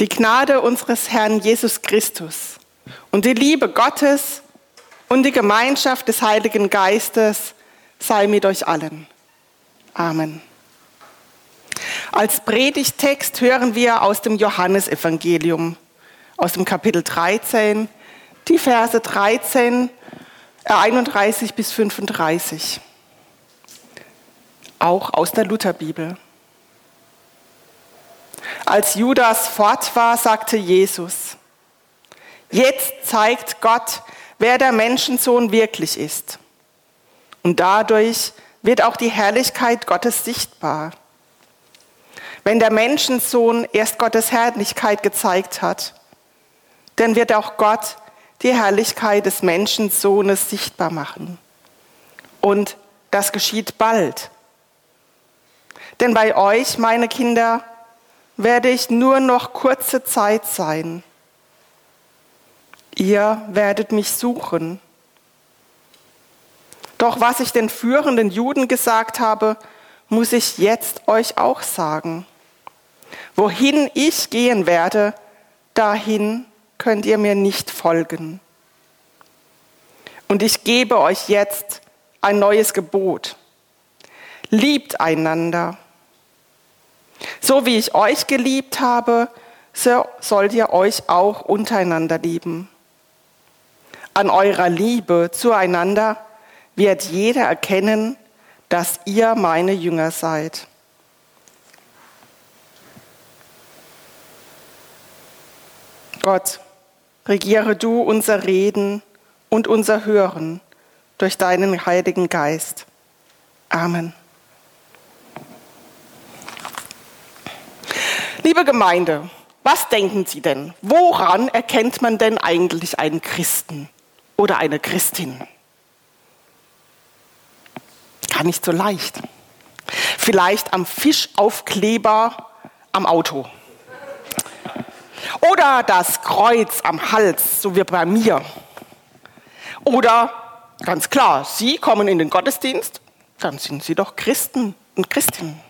Die Gnade unseres Herrn Jesus Christus und die Liebe Gottes und die Gemeinschaft des Heiligen Geistes sei mit euch allen. Amen. Als Predigtext hören wir aus dem Johannesevangelium, aus dem Kapitel 13, die Verse 13, 31 bis 35. Auch aus der Lutherbibel. Als Judas fort war, sagte Jesus, jetzt zeigt Gott, wer der Menschensohn wirklich ist. Und dadurch wird auch die Herrlichkeit Gottes sichtbar. Wenn der Menschensohn erst Gottes Herrlichkeit gezeigt hat, dann wird auch Gott die Herrlichkeit des Menschensohnes sichtbar machen. Und das geschieht bald. Denn bei euch, meine Kinder, werde ich nur noch kurze Zeit sein. Ihr werdet mich suchen. Doch was ich den führenden Juden gesagt habe, muss ich jetzt euch auch sagen. Wohin ich gehen werde, dahin könnt ihr mir nicht folgen. Und ich gebe euch jetzt ein neues Gebot. Liebt einander. So wie ich euch geliebt habe, so sollt ihr euch auch untereinander lieben. An eurer Liebe zueinander wird jeder erkennen, dass ihr meine Jünger seid. Gott, regiere du unser Reden und unser Hören durch deinen Heiligen Geist. Amen. Liebe Gemeinde, was denken Sie denn? Woran erkennt man denn eigentlich einen Christen oder eine Christin? Gar nicht so leicht. Vielleicht am Fischaufkleber am Auto. Oder das Kreuz am Hals, so wie bei mir. Oder ganz klar, Sie kommen in den Gottesdienst, dann sind Sie doch Christen und Christinnen.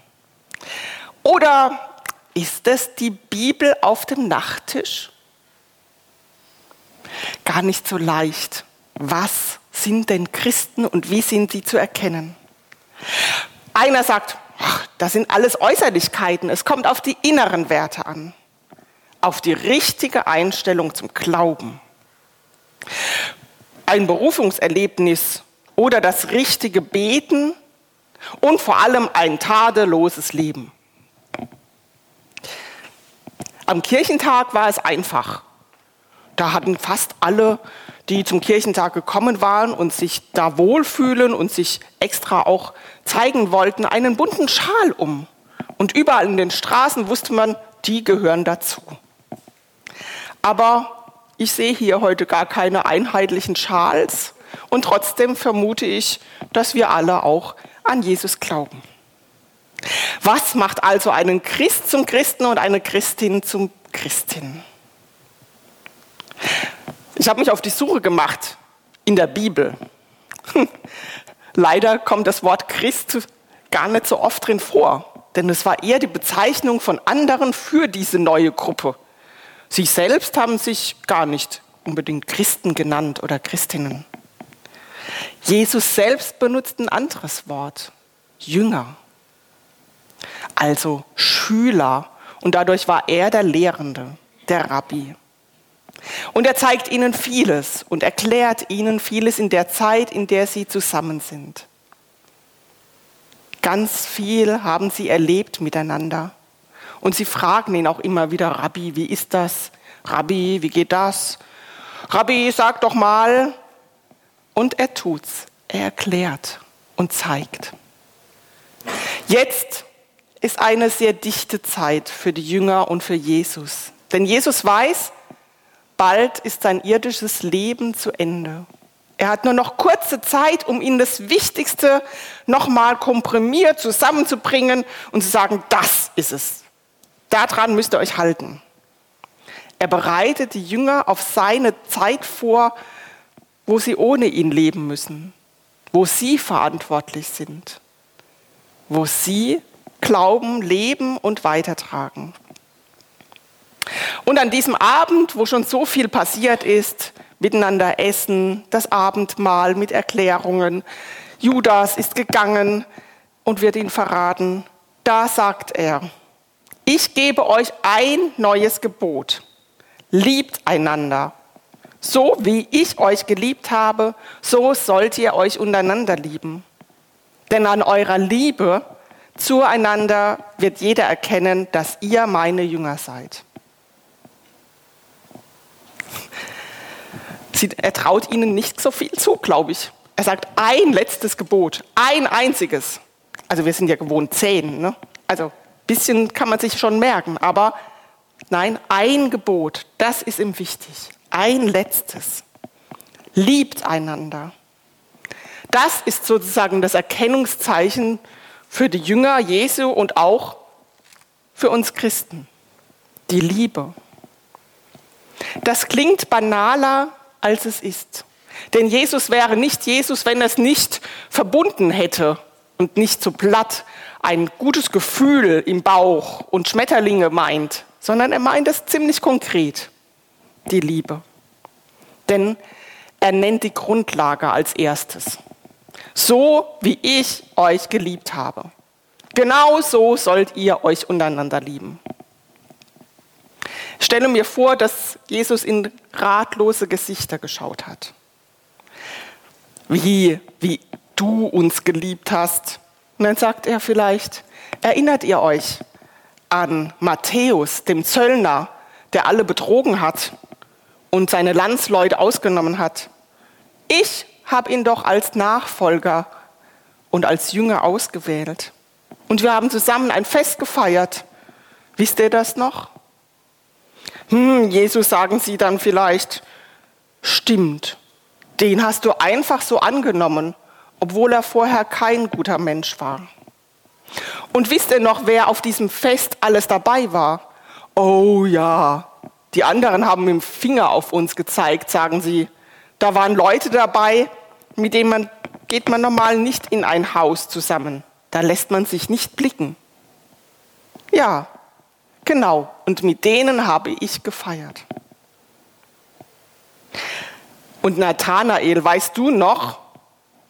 Oder ist es die Bibel auf dem Nachttisch? Gar nicht so leicht. Was sind denn Christen und wie sind sie zu erkennen? Einer sagt, ach, das sind alles Äußerlichkeiten, es kommt auf die inneren Werte an, auf die richtige Einstellung zum Glauben. Ein Berufungserlebnis oder das richtige Beten und vor allem ein tadelloses Leben. Am Kirchentag war es einfach. Da hatten fast alle, die zum Kirchentag gekommen waren und sich da wohlfühlen und sich extra auch zeigen wollten, einen bunten Schal um. Und überall in den Straßen wusste man, die gehören dazu. Aber ich sehe hier heute gar keine einheitlichen Schals und trotzdem vermute ich, dass wir alle auch an Jesus glauben. Was macht also einen Christ zum Christen und eine Christin zum Christin? Ich habe mich auf die Suche gemacht in der Bibel. Leider kommt das Wort Christ gar nicht so oft drin vor, denn es war eher die Bezeichnung von anderen für diese neue Gruppe. Sie selbst haben sich gar nicht unbedingt Christen genannt oder Christinnen. Jesus selbst benutzt ein anderes Wort, Jünger also Schüler. Und dadurch war er der Lehrende, der Rabbi. Und er zeigt ihnen vieles und erklärt ihnen vieles in der Zeit, in der sie zusammen sind. Ganz viel haben sie erlebt miteinander. Und sie fragen ihn auch immer wieder, Rabbi, wie ist das? Rabbi, wie geht das? Rabbi, sag doch mal. Und er tut's. Er erklärt und zeigt. Jetzt ist eine sehr dichte Zeit für die Jünger und für Jesus. Denn Jesus weiß, bald ist sein irdisches Leben zu Ende. Er hat nur noch kurze Zeit, um ihnen das Wichtigste nochmal komprimiert zusammenzubringen und zu sagen, das ist es. Daran müsst ihr euch halten. Er bereitet die Jünger auf seine Zeit vor, wo sie ohne ihn leben müssen, wo sie verantwortlich sind, wo sie Glauben leben und weitertragen. Und an diesem Abend, wo schon so viel passiert ist, miteinander essen, das Abendmahl mit Erklärungen, Judas ist gegangen und wird ihn verraten, da sagt er, ich gebe euch ein neues Gebot. Liebt einander. So wie ich euch geliebt habe, so sollt ihr euch untereinander lieben. Denn an eurer Liebe zueinander wird jeder erkennen, dass ihr meine Jünger seid. Sie, er traut ihnen nicht so viel zu, glaube ich. Er sagt ein letztes Gebot, ein einziges. Also wir sind ja gewohnt zehn, ne? Also bisschen kann man sich schon merken, aber nein, ein Gebot, das ist ihm wichtig. Ein letztes. Liebt einander. Das ist sozusagen das Erkennungszeichen für die Jünger Jesu und auch für uns Christen. Die Liebe. Das klingt banaler, als es ist. Denn Jesus wäre nicht Jesus, wenn er es nicht verbunden hätte und nicht so platt ein gutes Gefühl im Bauch und Schmetterlinge meint, sondern er meint es ziemlich konkret, die Liebe. Denn er nennt die Grundlage als erstes. So wie ich euch geliebt habe. Genau so sollt ihr euch untereinander lieben. Ich stelle mir vor, dass Jesus in ratlose Gesichter geschaut hat. Wie, wie du uns geliebt hast, und dann sagt er vielleicht, erinnert ihr euch an Matthäus, dem Zöllner, der alle betrogen hat und seine Landsleute ausgenommen hat? Ich habe ihn doch als Nachfolger und als Jünger ausgewählt. Und wir haben zusammen ein Fest gefeiert. Wisst ihr das noch? Hm, Jesus sagen sie dann vielleicht, stimmt, den hast du einfach so angenommen obwohl er vorher kein guter Mensch war. Und wisst ihr noch, wer auf diesem Fest alles dabei war? Oh ja, die anderen haben mit dem Finger auf uns gezeigt, sagen sie. Da waren Leute dabei, mit denen man, geht man normal nicht in ein Haus zusammen. Da lässt man sich nicht blicken. Ja, genau. Und mit denen habe ich gefeiert. Und Nathanael, weißt du noch,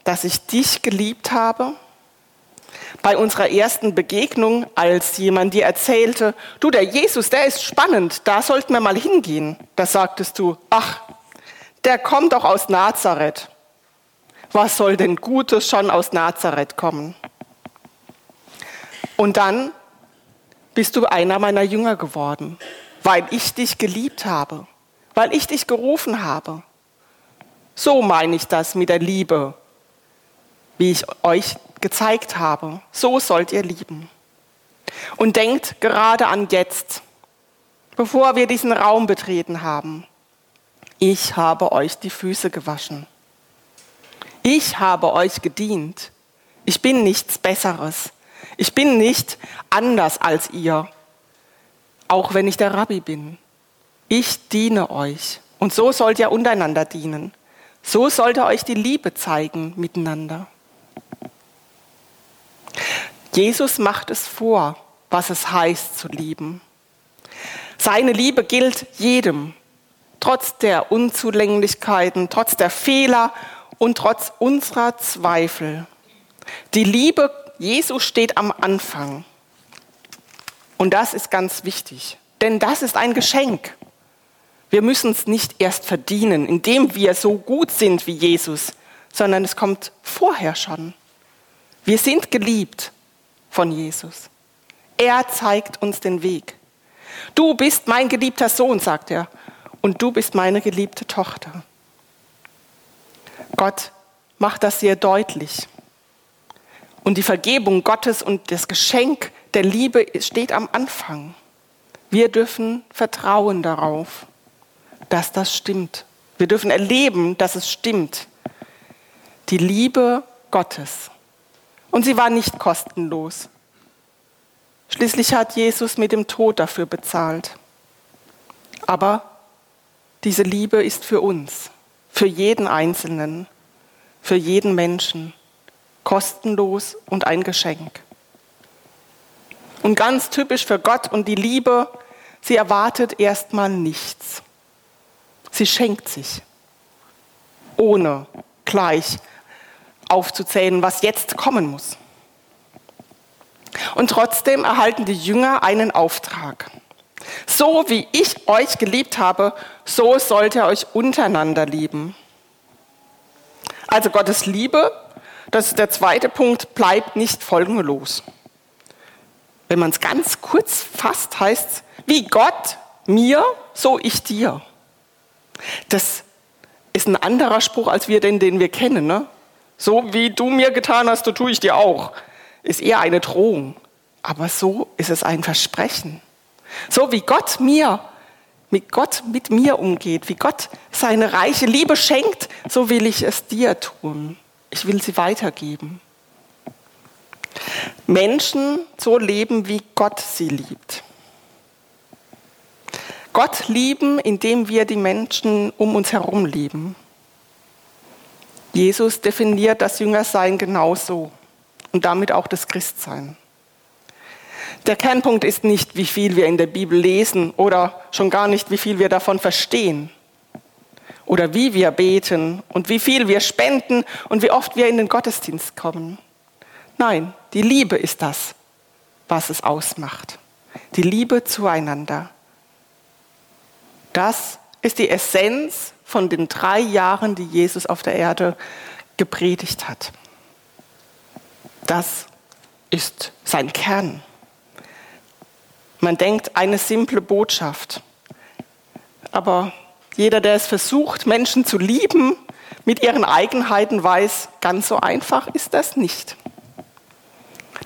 dass ich dich geliebt habe? Bei unserer ersten Begegnung, als jemand dir erzählte, du, der Jesus, der ist spannend, da sollten wir mal hingehen, da sagtest du, ach, der kommt doch aus Nazareth. Was soll denn Gutes schon aus Nazareth kommen? Und dann bist du einer meiner Jünger geworden, weil ich dich geliebt habe, weil ich dich gerufen habe. So meine ich das mit der Liebe, wie ich euch gezeigt habe. So sollt ihr lieben. Und denkt gerade an jetzt, bevor wir diesen Raum betreten haben. Ich habe euch die Füße gewaschen. Ich habe euch gedient. Ich bin nichts Besseres. Ich bin nicht anders als ihr, auch wenn ich der Rabbi bin. Ich diene euch. Und so sollt ihr untereinander dienen. So sollt ihr euch die Liebe zeigen miteinander. Jesus macht es vor, was es heißt zu lieben. Seine Liebe gilt jedem, trotz der Unzulänglichkeiten, trotz der Fehler und trotz unserer Zweifel. Die Liebe Jesu steht am Anfang. Und das ist ganz wichtig, denn das ist ein Geschenk. Wir müssen es nicht erst verdienen, indem wir so gut sind wie Jesus, sondern es kommt vorher schon. Wir sind geliebt von Jesus. Er zeigt uns den Weg. Du bist mein geliebter Sohn, sagt er, und du bist meine geliebte Tochter. Gott macht das sehr deutlich. Und die Vergebung Gottes und das Geschenk der Liebe steht am Anfang. Wir dürfen vertrauen darauf, dass das stimmt. Wir dürfen erleben, dass es stimmt. Die Liebe Gottes und sie war nicht kostenlos. Schließlich hat Jesus mit dem Tod dafür bezahlt. Aber diese Liebe ist für uns, für jeden Einzelnen, für jeden Menschen, kostenlos und ein Geschenk. Und ganz typisch für Gott und die Liebe sie erwartet erstmal nichts. Sie schenkt sich, ohne gleich aufzuzählen, was jetzt kommen muss. Und trotzdem erhalten die Jünger einen Auftrag. So wie ich euch geliebt habe, so sollt ihr euch untereinander lieben. Also Gottes Liebe, das ist der zweite Punkt, bleibt nicht folgenlos. Wenn man es ganz kurz fasst, heißt es, wie Gott mir, so ich dir. Das ist ein anderer Spruch als wir den, den wir kennen. Ne? So wie du mir getan hast, so tue ich dir auch. Ist eher eine Drohung. Aber so ist es ein Versprechen. So wie Gott mir, wie Gott mit mir umgeht, wie Gott seine reiche Liebe schenkt, so will ich es dir tun. Ich will sie weitergeben. Menschen so leben, wie Gott sie liebt. Gott lieben, indem wir die Menschen um uns herum lieben. Jesus definiert das Jüngersein genauso und damit auch das Christsein. Der Kernpunkt ist nicht, wie viel wir in der Bibel lesen oder schon gar nicht, wie viel wir davon verstehen oder wie wir beten und wie viel wir spenden und wie oft wir in den Gottesdienst kommen. Nein, die Liebe ist das, was es ausmacht. Die Liebe zueinander. Das ist die Essenz von den drei Jahren, die Jesus auf der Erde gepredigt hat. Das ist sein Kern. Man denkt, eine simple Botschaft. Aber jeder, der es versucht, Menschen zu lieben, mit ihren Eigenheiten weiß, ganz so einfach ist das nicht.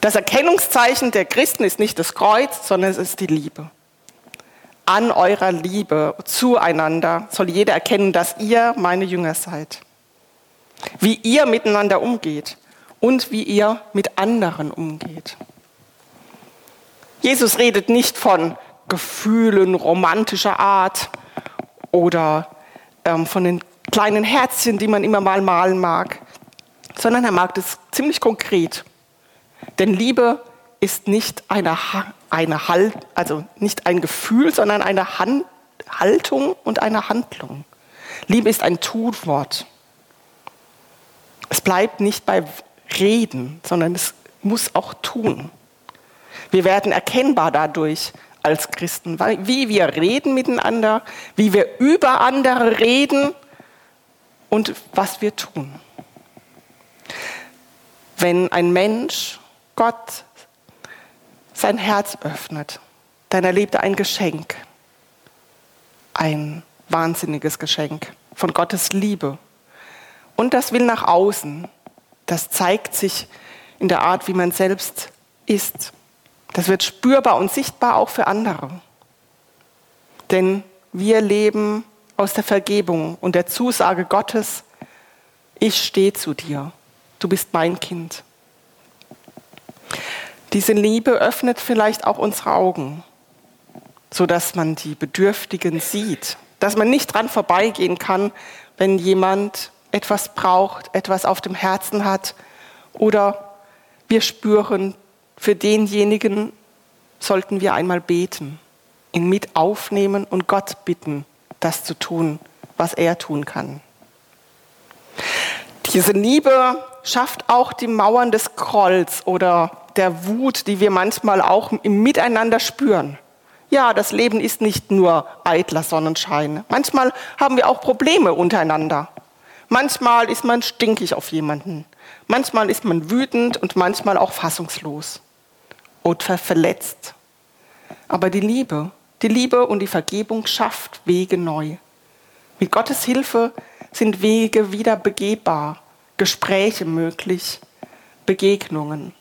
Das Erkennungszeichen der Christen ist nicht das Kreuz, sondern es ist die Liebe. An eurer Liebe zueinander soll jeder erkennen, dass ihr meine Jünger seid. Wie ihr miteinander umgeht und wie ihr mit anderen umgeht. Jesus redet nicht von Gefühlen romantischer Art oder ähm, von den kleinen Herzchen, die man immer mal malen mag, sondern er mag das ziemlich konkret. Denn Liebe ist nicht eine, eine halt, also nicht ein Gefühl, sondern eine Hand, Haltung und eine Handlung. Liebe ist ein Tunwort. Es bleibt nicht bei Reden, sondern es muss auch tun. Wir werden erkennbar dadurch als Christen, wie wir reden miteinander, wie wir über andere reden und was wir tun. Wenn ein Mensch Gott sein Herz öffnet, dann erlebt er ein Geschenk, ein wahnsinniges Geschenk von Gottes Liebe. Und das will nach außen. Das zeigt sich in der Art, wie man selbst ist. Das wird spürbar und sichtbar auch für andere. Denn wir leben aus der Vergebung und der Zusage Gottes, ich stehe zu dir, du bist mein Kind. Diese Liebe öffnet vielleicht auch unsere Augen, sodass man die Bedürftigen sieht, dass man nicht dran vorbeigehen kann, wenn jemand etwas braucht, etwas auf dem Herzen hat oder wir spüren, für denjenigen sollten wir einmal beten, ihn mit aufnehmen und Gott bitten, das zu tun, was er tun kann. Diese Liebe schafft auch die Mauern des Grolls oder der Wut, die wir manchmal auch im Miteinander spüren. Ja, das Leben ist nicht nur eitler Sonnenschein. Manchmal haben wir auch Probleme untereinander. Manchmal ist man stinkig auf jemanden. Manchmal ist man wütend und manchmal auch fassungslos oder verletzt. Aber die Liebe, die Liebe und die Vergebung schafft Wege neu. Mit Gottes Hilfe sind Wege wieder begehbar, Gespräche möglich, Begegnungen,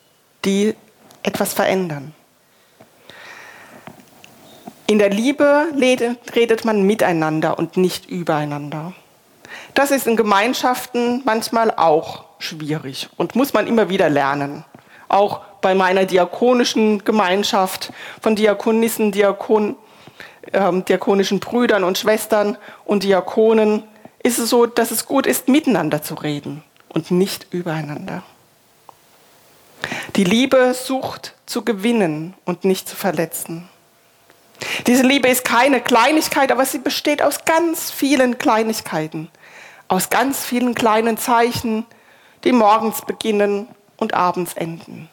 die etwas verändern. In der Liebe redet man miteinander und nicht übereinander. Das ist in Gemeinschaften manchmal auch schwierig und muss man immer wieder lernen. Auch bei meiner diakonischen Gemeinschaft von Diakonissen, Diakon, äh, diakonischen Brüdern und Schwestern und Diakonen ist es so, dass es gut ist, miteinander zu reden und nicht übereinander. Die Liebe sucht zu gewinnen und nicht zu verletzen. Diese Liebe ist keine Kleinigkeit, aber sie besteht aus ganz vielen Kleinigkeiten, aus ganz vielen kleinen Zeichen, die morgens beginnen und abends enden.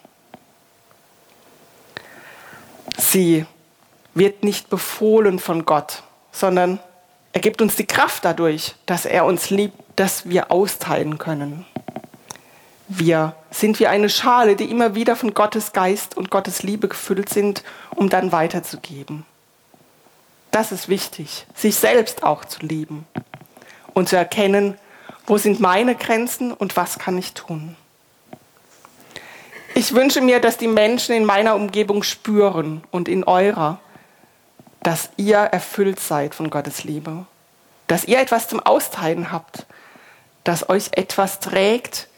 Sie wird nicht befohlen von Gott, sondern er gibt uns die Kraft dadurch, dass er uns liebt, dass wir austeilen können. Wir sind wie eine Schale, die immer wieder von Gottes Geist und Gottes Liebe gefüllt sind, um dann weiterzugeben. Das ist wichtig, sich selbst auch zu lieben und zu erkennen, wo sind meine Grenzen und was kann ich tun. Ich wünsche mir, dass die Menschen in meiner Umgebung spüren und in eurer, dass ihr erfüllt seid von Gottes Liebe, dass ihr etwas zum Austeilen habt, dass euch etwas trägt,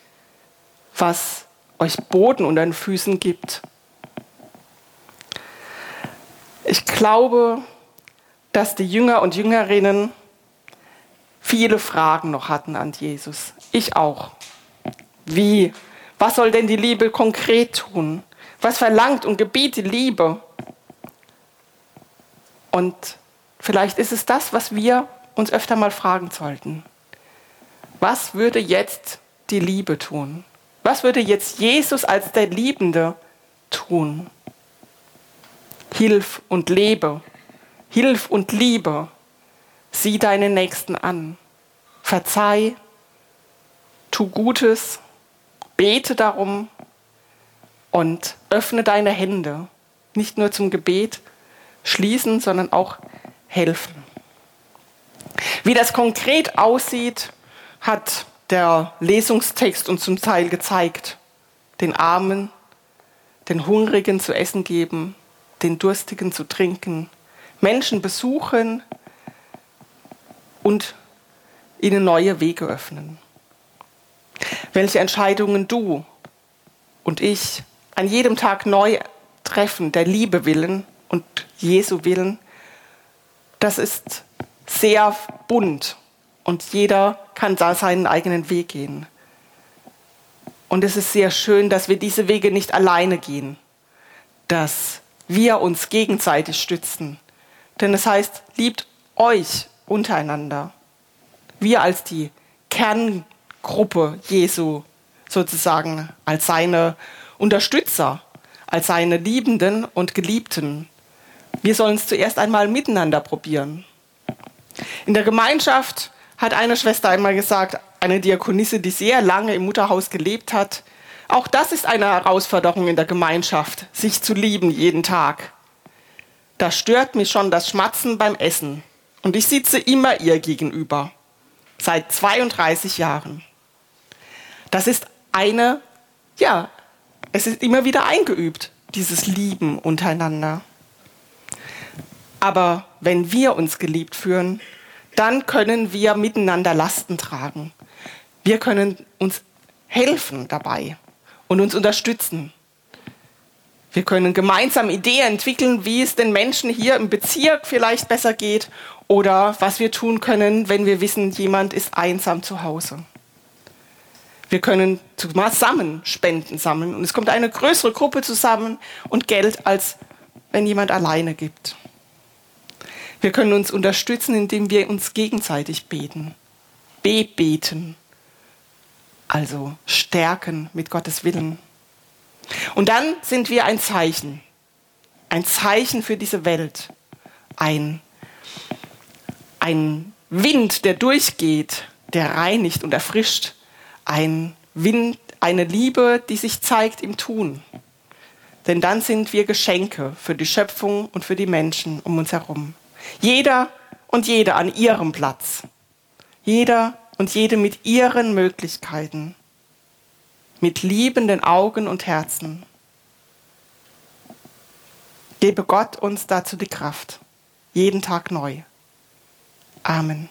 was euch Boden unter den Füßen gibt. Ich glaube, dass die Jünger und Jüngerinnen viele Fragen noch hatten an Jesus. Ich auch. Wie? Was soll denn die Liebe konkret tun? Was verlangt und gebiet die Liebe? Und vielleicht ist es das, was wir uns öfter mal fragen sollten. Was würde jetzt die Liebe tun? Was würde jetzt Jesus als der Liebende tun? Hilf und lebe. Hilf und liebe. Sieh deinen Nächsten an. Verzeih. Tu Gutes. Bete darum. Und öffne deine Hände. Nicht nur zum Gebet schließen, sondern auch helfen. Wie das konkret aussieht, hat der Lesungstext uns zum Teil gezeigt. Den Armen, den Hungrigen zu essen geben, den Durstigen zu trinken, Menschen besuchen und ihnen neue Wege öffnen. Welche Entscheidungen du und ich an jedem Tag neu treffen, der Liebe willen und Jesu willen, das ist sehr bunt und jeder kann da seinen eigenen Weg gehen. Und es ist sehr schön, dass wir diese Wege nicht alleine gehen, dass wir uns gegenseitig stützen. Denn es heißt, liebt euch untereinander. Wir als die Kerngruppe Jesu sozusagen, als seine Unterstützer, als seine Liebenden und Geliebten. Wir sollen es zuerst einmal miteinander probieren. In der Gemeinschaft hat eine Schwester einmal gesagt, eine Diakonisse, die sehr lange im Mutterhaus gelebt hat, auch das ist eine Herausforderung in der Gemeinschaft, sich zu lieben jeden Tag. Da stört mich schon das Schmatzen beim Essen. Und ich sitze immer ihr gegenüber. Seit 32 Jahren. Das ist eine, ja, es ist immer wieder eingeübt, dieses Lieben untereinander. Aber wenn wir uns geliebt fühlen, dann können wir miteinander Lasten tragen. Wir können uns helfen dabei und uns unterstützen. Wir können gemeinsam Ideen entwickeln, wie es den Menschen hier im Bezirk vielleicht besser geht oder was wir tun können, wenn wir wissen, jemand ist einsam zu Hause. Wir können zusammen Spenden sammeln und es kommt eine größere Gruppe zusammen und Geld, als wenn jemand alleine gibt. Wir können uns unterstützen, indem wir uns gegenseitig beten. Bebeten. Also stärken mit Gottes Willen. Und dann sind wir ein Zeichen. Ein Zeichen für diese Welt. Ein, ein Wind, der durchgeht, der reinigt und erfrischt. Ein Wind, eine Liebe, die sich zeigt im Tun. Denn dann sind wir Geschenke für die Schöpfung und für die Menschen um uns herum. Jeder und jede an ihrem Platz. Jeder und jede mit ihren Möglichkeiten. Mit liebenden Augen und Herzen. Gebe Gott uns dazu die Kraft. Jeden Tag neu. Amen.